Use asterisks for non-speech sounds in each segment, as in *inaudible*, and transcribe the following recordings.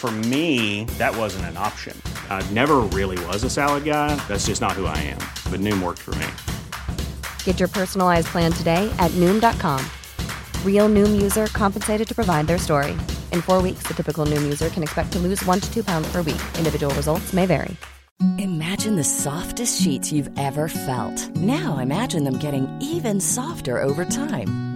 For me, that wasn't an option. I never really was a salad guy. That's just not who I am. But Noom worked for me. Get your personalized plan today at Noom.com. Real Noom user compensated to provide their story. In four weeks, the typical Noom user can expect to lose one to two pounds per week. Individual results may vary. Imagine the softest sheets you've ever felt. Now imagine them getting even softer over time.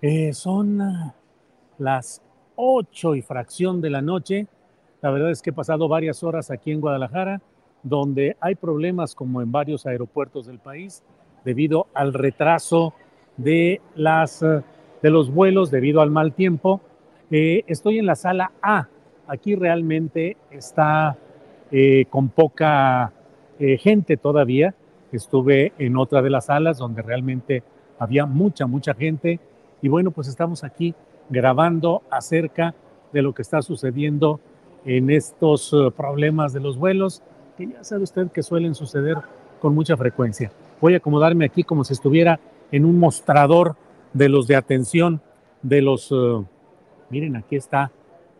Eh, son ah, las 8 y fracción de la noche. La verdad es que he pasado varias horas aquí en Guadalajara, donde hay problemas como en varios aeropuertos del país debido al retraso de, las, ah, de los vuelos, debido al mal tiempo. Eh, estoy en la sala A. Aquí realmente está eh, con poca gente todavía. Estuve en otra de las salas donde realmente había mucha, mucha gente y bueno, pues estamos aquí grabando acerca de lo que está sucediendo en estos eh, problemas de los vuelos, que ya sabe usted que suelen suceder con mucha frecuencia. Voy a acomodarme aquí como si estuviera en un mostrador de los de atención, de los... Eh, miren, aquí está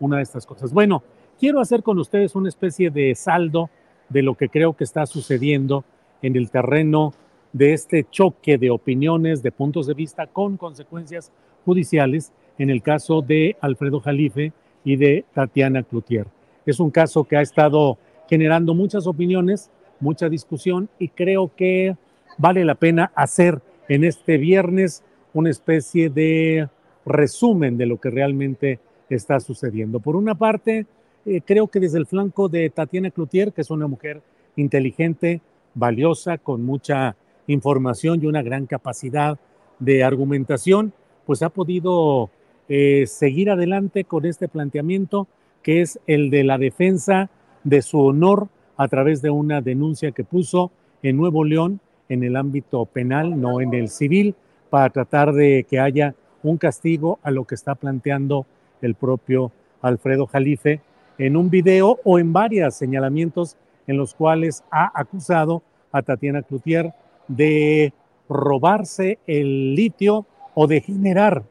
una de estas cosas. Bueno, quiero hacer con ustedes una especie de saldo de lo que creo que está sucediendo en el terreno de este choque de opiniones, de puntos de vista con consecuencias judiciales en el caso de Alfredo Jalife y de Tatiana Cloutier. Es un caso que ha estado generando muchas opiniones, mucha discusión y creo que vale la pena hacer en este viernes una especie de resumen de lo que realmente está sucediendo. Por una parte, eh, creo que desde el flanco de Tatiana Cloutier, que es una mujer inteligente, valiosa, con mucha información y una gran capacidad de argumentación, pues ha podido eh, seguir adelante con este planteamiento que es el de la defensa de su honor a través de una denuncia que puso en Nuevo León en el ámbito penal, no en el civil, para tratar de que haya un castigo a lo que está planteando el propio Alfredo Jalife en un video o en varios señalamientos en los cuales ha acusado a Tatiana Cloutier de robarse el litio o de generar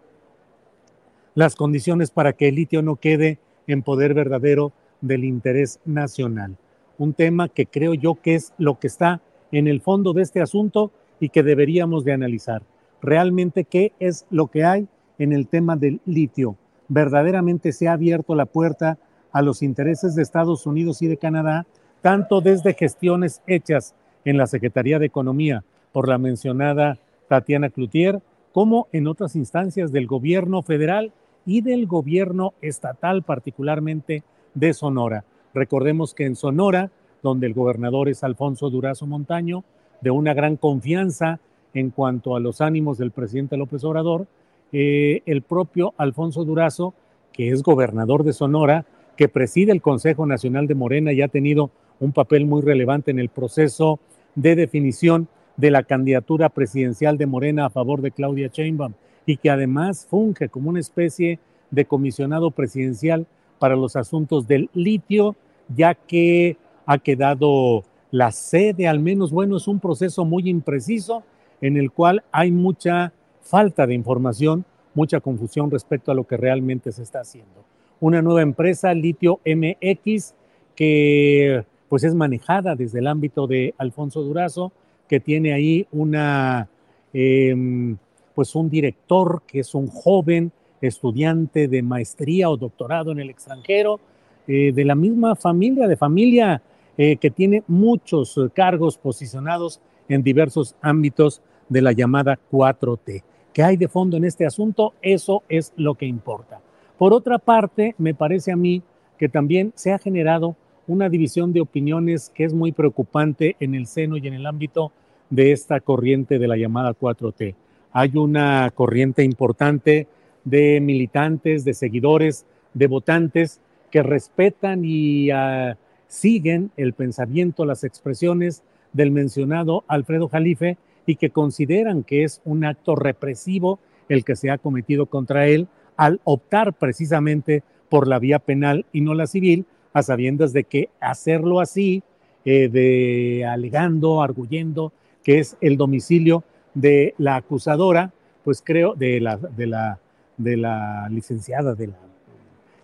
las condiciones para que el litio no quede en poder verdadero del interés nacional. Un tema que creo yo que es lo que está en el fondo de este asunto y que deberíamos de analizar. Realmente, ¿qué es lo que hay en el tema del litio? Verdaderamente se ha abierto la puerta a los intereses de Estados Unidos y de Canadá, tanto desde gestiones hechas en la Secretaría de Economía por la mencionada Tatiana Cloutier, como en otras instancias del gobierno federal y del gobierno estatal, particularmente de Sonora. Recordemos que en Sonora, donde el gobernador es Alfonso Durazo Montaño, de una gran confianza en cuanto a los ánimos del presidente López Obrador, eh, el propio Alfonso Durazo, que es gobernador de Sonora, que preside el Consejo Nacional de Morena y ha tenido un papel muy relevante en el proceso de definición de la candidatura presidencial de Morena a favor de Claudia Sheinbaum y que además funge como una especie de comisionado presidencial para los asuntos del litio, ya que ha quedado la sede, al menos, bueno, es un proceso muy impreciso en el cual hay mucha falta de información, mucha confusión respecto a lo que realmente se está haciendo. Una nueva empresa, Litio MX, que pues es manejada desde el ámbito de Alfonso Durazo, que tiene ahí una, em, pues un director que es un joven estudiante de maestría o doctorado en el extranjero, eh, de la misma familia, de familia eh, que tiene muchos cargos posicionados en diversos ámbitos de la llamada 4T. ¿Qué hay de fondo en este asunto? Eso es lo que importa. Por otra parte, me parece a mí que también se ha generado una división de opiniones que es muy preocupante en el seno y en el ámbito de esta corriente de la llamada 4T. Hay una corriente importante de militantes, de seguidores, de votantes que respetan y ah, siguen el pensamiento, las expresiones del mencionado Alfredo Jalife y que consideran que es un acto represivo el que se ha cometido contra él al optar precisamente por la vía penal y no la civil, a sabiendas de que hacerlo así, eh, de alegando, arguyendo que es el domicilio de la acusadora, pues creo, de la, de la, de la licenciada, de la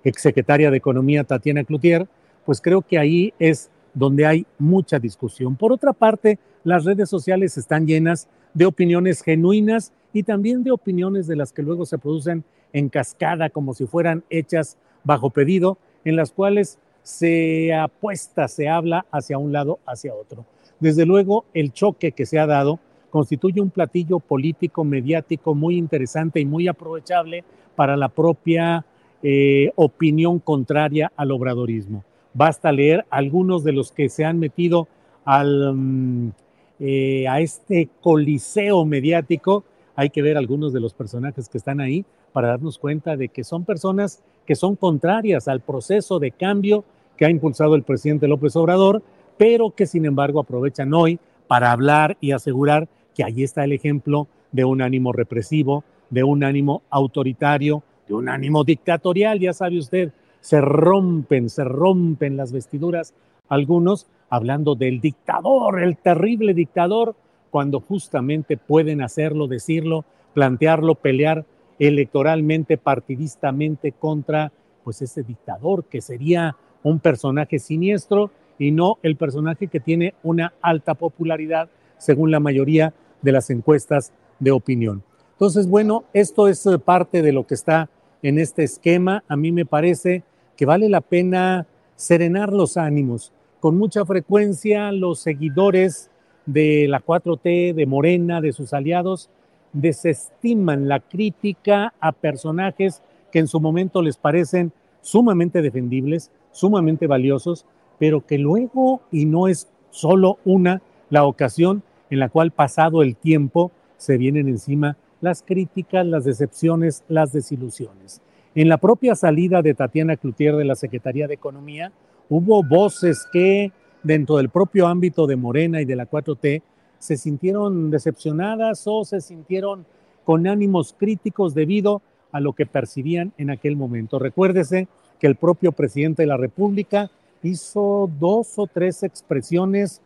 exsecretaria de Economía Tatiana Cloutier, pues creo que ahí es donde hay mucha discusión. Por otra parte, las redes sociales están llenas de opiniones genuinas y también de opiniones de las que luego se producen en cascada como si fueran hechas bajo pedido, en las cuales se apuesta, se habla hacia un lado, hacia otro. Desde luego, el choque que se ha dado constituye un platillo político, mediático muy interesante y muy aprovechable para la propia eh, opinión contraria al obradorismo. Basta leer algunos de los que se han metido al, mm, eh, a este coliseo mediático. Hay que ver algunos de los personajes que están ahí para darnos cuenta de que son personas que son contrarias al proceso de cambio que ha impulsado el presidente López Obrador, pero que sin embargo aprovechan hoy para hablar y asegurar que ahí está el ejemplo de un ánimo represivo, de un ánimo autoritario, de un ánimo dictatorial, ya sabe usted, se rompen, se rompen las vestiduras algunos hablando del dictador, el terrible dictador, cuando justamente pueden hacerlo, decirlo, plantearlo, pelear electoralmente, partidistamente contra pues ese dictador que sería un personaje siniestro y no el personaje que tiene una alta popularidad según la mayoría de las encuestas de opinión. Entonces, bueno, esto es eh, parte de lo que está en este esquema. A mí me parece que vale la pena serenar los ánimos. Con mucha frecuencia los seguidores de la 4T, de Morena, de sus aliados, desestiman la crítica a personajes que en su momento les parecen sumamente defendibles, sumamente valiosos, pero que luego, y no es solo una, la ocasión en la cual pasado el tiempo se vienen encima las críticas, las decepciones, las desilusiones. En la propia salida de Tatiana Cloutier de la Secretaría de Economía, hubo voces que dentro del propio ámbito de Morena y de la 4T se sintieron decepcionadas o se sintieron con ánimos críticos debido a lo que percibían en aquel momento. Recuérdese que el propio presidente de la República hizo dos o tres expresiones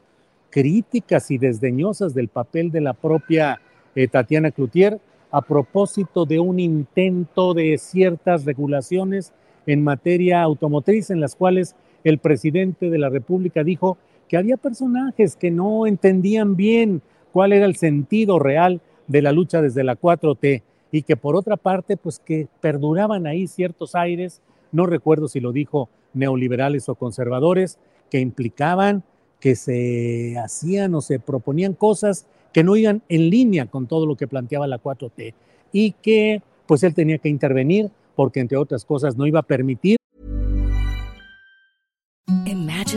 críticas y desdeñosas del papel de la propia eh, Tatiana Cloutier a propósito de un intento de ciertas regulaciones en materia automotriz en las cuales el presidente de la República dijo que había personajes que no entendían bien cuál era el sentido real de la lucha desde la 4T y que por otra parte pues que perduraban ahí ciertos aires, no recuerdo si lo dijo neoliberales o conservadores, que implicaban que se hacían o se proponían cosas que no iban en línea con todo lo que planteaba la 4T y que pues él tenía que intervenir porque entre otras cosas no iba a permitir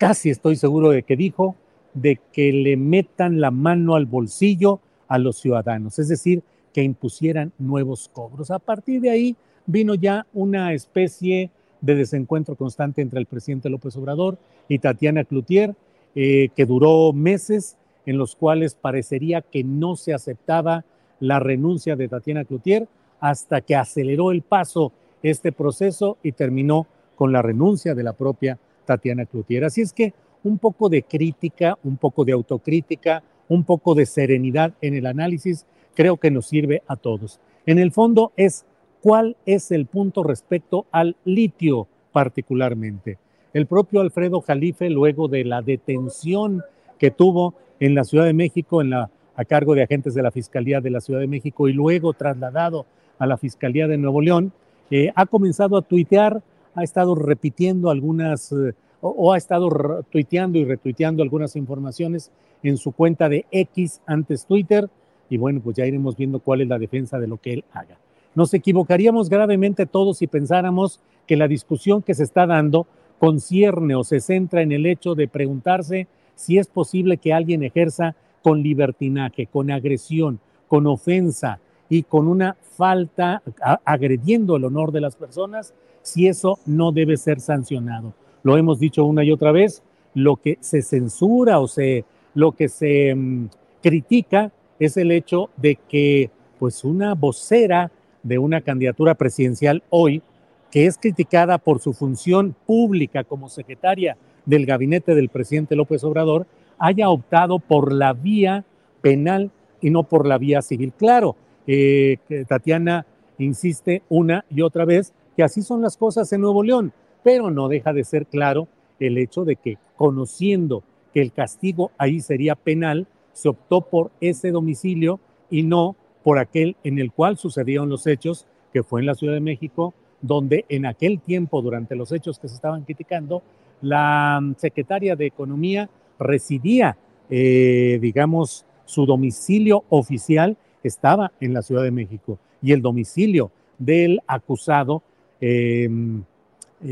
Casi estoy seguro de que dijo de que le metan la mano al bolsillo a los ciudadanos, es decir, que impusieran nuevos cobros. A partir de ahí vino ya una especie de desencuentro constante entre el presidente López Obrador y Tatiana Cloutier, eh, que duró meses en los cuales parecería que no se aceptaba la renuncia de Tatiana Cloutier hasta que aceleró el paso este proceso y terminó con la renuncia de la propia Tatiana Cloutier. Así es que un poco de crítica, un poco de autocrítica, un poco de serenidad en el análisis creo que nos sirve a todos. En el fondo es cuál es el punto respecto al litio particularmente. El propio Alfredo Jalife, luego de la detención que tuvo en la Ciudad de México, a cargo de agentes de la Fiscalía de la Ciudad de México y luego trasladado a la Fiscalía de Nuevo León, eh, ha comenzado a tuitear, ha estado repitiendo algunas, eh, o, o, ha estado tuiteando y retuiteando algunas informaciones en su cuenta de X antes Twitter, y bueno, pues ya iremos viendo cuál es la defensa de lo que él haga. Nos equivocaríamos gravemente todos si pensáramos que la discusión que se está dando concierne o se centra en el hecho de preguntarse si es posible que alguien ejerza con libertinaje, con agresión, con ofensa y con una falta, agrediendo el honor de las personas, si eso no debe ser sancionado. Lo hemos dicho una y otra vez, lo que se censura o se, lo que se um, critica es el hecho de que pues una vocera de una candidatura presidencial hoy, que es criticada por su función pública como secretaria del gabinete del presidente López Obrador, haya optado por la vía penal y no por la vía civil. Claro, eh, Tatiana insiste una y otra vez que así son las cosas en Nuevo León, pero no deja de ser claro el hecho de que conociendo que el castigo ahí sería penal, se optó por ese domicilio y no por aquel en el cual sucedieron los hechos, que fue en la Ciudad de México, donde en aquel tiempo, durante los hechos que se estaban criticando, la secretaria de Economía residía, eh, digamos, su domicilio oficial estaba en la Ciudad de México y el domicilio del acusado, eh,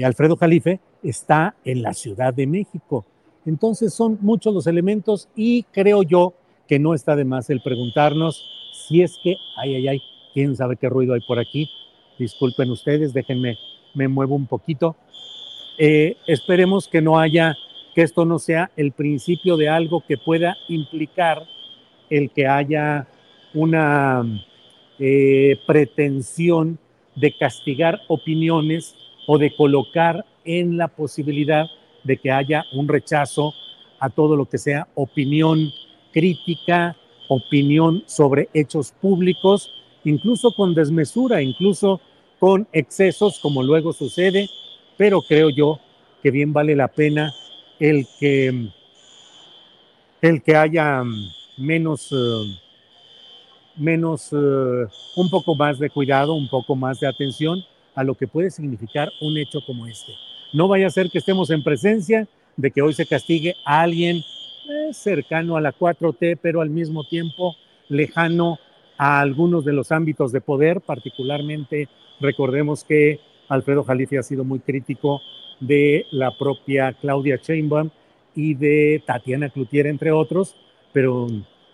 Alfredo Jalife, está en la Ciudad de México. Entonces son muchos los elementos y creo yo que no está de más el preguntarnos si es que, ay, ay, ay, quién sabe qué ruido hay por aquí. Disculpen ustedes, déjenme, me muevo un poquito. Eh, esperemos que no haya, que esto no sea el principio de algo que pueda implicar el que haya una eh, pretensión de castigar opiniones o de colocar en la posibilidad de que haya un rechazo a todo lo que sea opinión crítica, opinión sobre hechos públicos, incluso con desmesura, incluso con excesos, como luego sucede, pero creo yo que bien vale la pena el que, el que haya menos, uh, menos uh, un poco más de cuidado, un poco más de atención a lo que puede significar un hecho como este. No vaya a ser que estemos en presencia de que hoy se castigue a alguien eh, cercano a la 4T, pero al mismo tiempo lejano a algunos de los ámbitos de poder, particularmente recordemos que Alfredo Jalife ha sido muy crítico de la propia Claudia Sheinbaum y de Tatiana Cloutier, entre otros, pero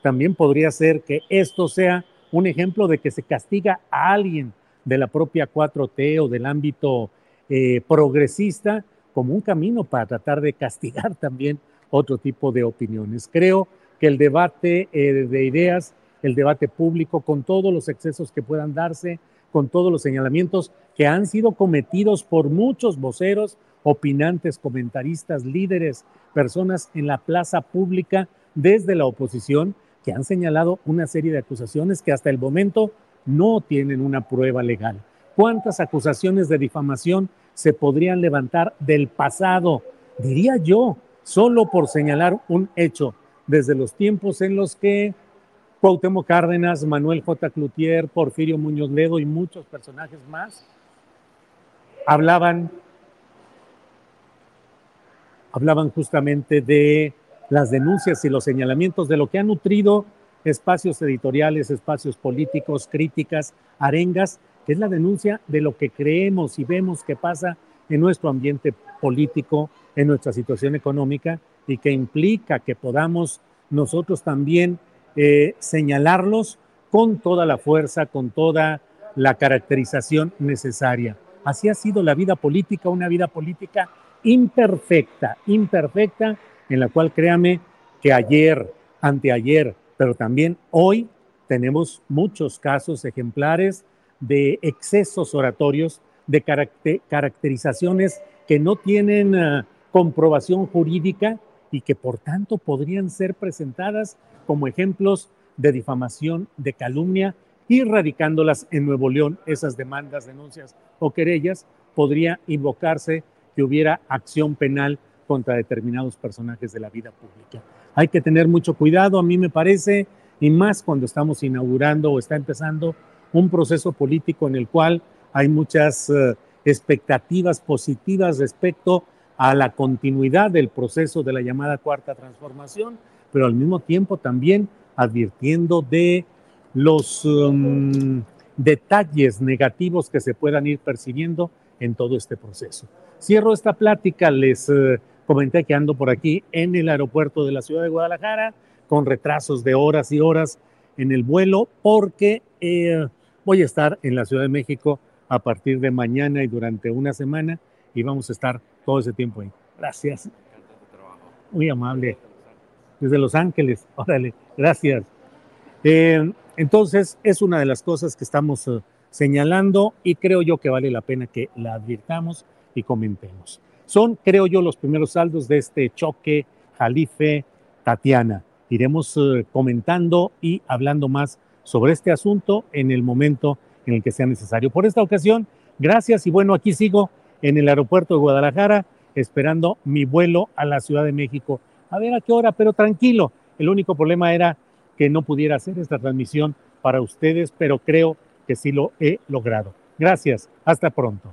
también podría ser que esto sea un ejemplo de que se castiga a alguien de la propia 4T o del ámbito eh, progresista como un camino para tratar de castigar *laughs* también otro tipo de opiniones. Creo que el debate eh, de ideas, el debate público, con todos los excesos que puedan darse, con todos los señalamientos que han sido cometidos por muchos voceros, opinantes, comentaristas, líderes, personas en la plaza pública desde la oposición, que han señalado una serie de acusaciones que hasta el momento no tienen una prueba legal. ¿Cuántas acusaciones de difamación se podrían levantar del pasado? Diría yo, solo por señalar un hecho, desde los tiempos en los que Cuauhtémoc Cárdenas, Manuel J. Cloutier, Porfirio Muñoz Ledo y muchos personajes más hablaban, hablaban justamente de las denuncias y los señalamientos de lo que ha nutrido espacios editoriales, espacios políticos, críticas, arengas, que es la denuncia de lo que creemos y vemos que pasa en nuestro ambiente político, en nuestra situación económica y que implica que podamos nosotros también eh, señalarlos con toda la fuerza, con toda la caracterización necesaria. Así ha sido la vida política, una vida política imperfecta, imperfecta, en la cual créame que ayer, anteayer, pero también hoy tenemos muchos casos ejemplares de excesos oratorios, de caracterizaciones que no tienen ah, comprobación jurídica y que por tanto podrían ser presentadas como ejemplos de difamación, de calumnia y radicándolas en Nuevo León, esas demandas, denuncias o querellas, podría invocarse que hubiera acción penal contra determinados personajes de la vida pública. Hay que tener mucho cuidado, a mí me parece, y más cuando estamos inaugurando o está empezando un proceso político en el cual hay muchas eh, expectativas positivas respecto a la continuidad del proceso de la llamada cuarta transformación, pero al mismo tiempo también advirtiendo de los um, detalles negativos que se puedan ir percibiendo en todo este proceso. Cierro esta plática, les eh, comenté que ando por aquí en el aeropuerto de la ciudad de Guadalajara, con retrasos de horas y horas en el vuelo, porque eh, voy a estar en la Ciudad de México a partir de mañana y durante una semana y vamos a estar todo ese tiempo ahí. Gracias. Muy amable. Desde Los Ángeles. Órale, gracias. Eh, entonces, es una de las cosas que estamos eh, señalando y creo yo que vale la pena que la advirtamos y comentemos. Son, creo yo, los primeros saldos de este choque Jalife-Tatiana. Iremos eh, comentando y hablando más sobre este asunto en el momento en el que sea necesario. Por esta ocasión, gracias y bueno, aquí sigo en el aeropuerto de Guadalajara esperando mi vuelo a la Ciudad de México. A ver a qué hora, pero tranquilo. El único problema era que no pudiera hacer esta transmisión para ustedes, pero creo que sí lo he logrado. Gracias. Hasta pronto.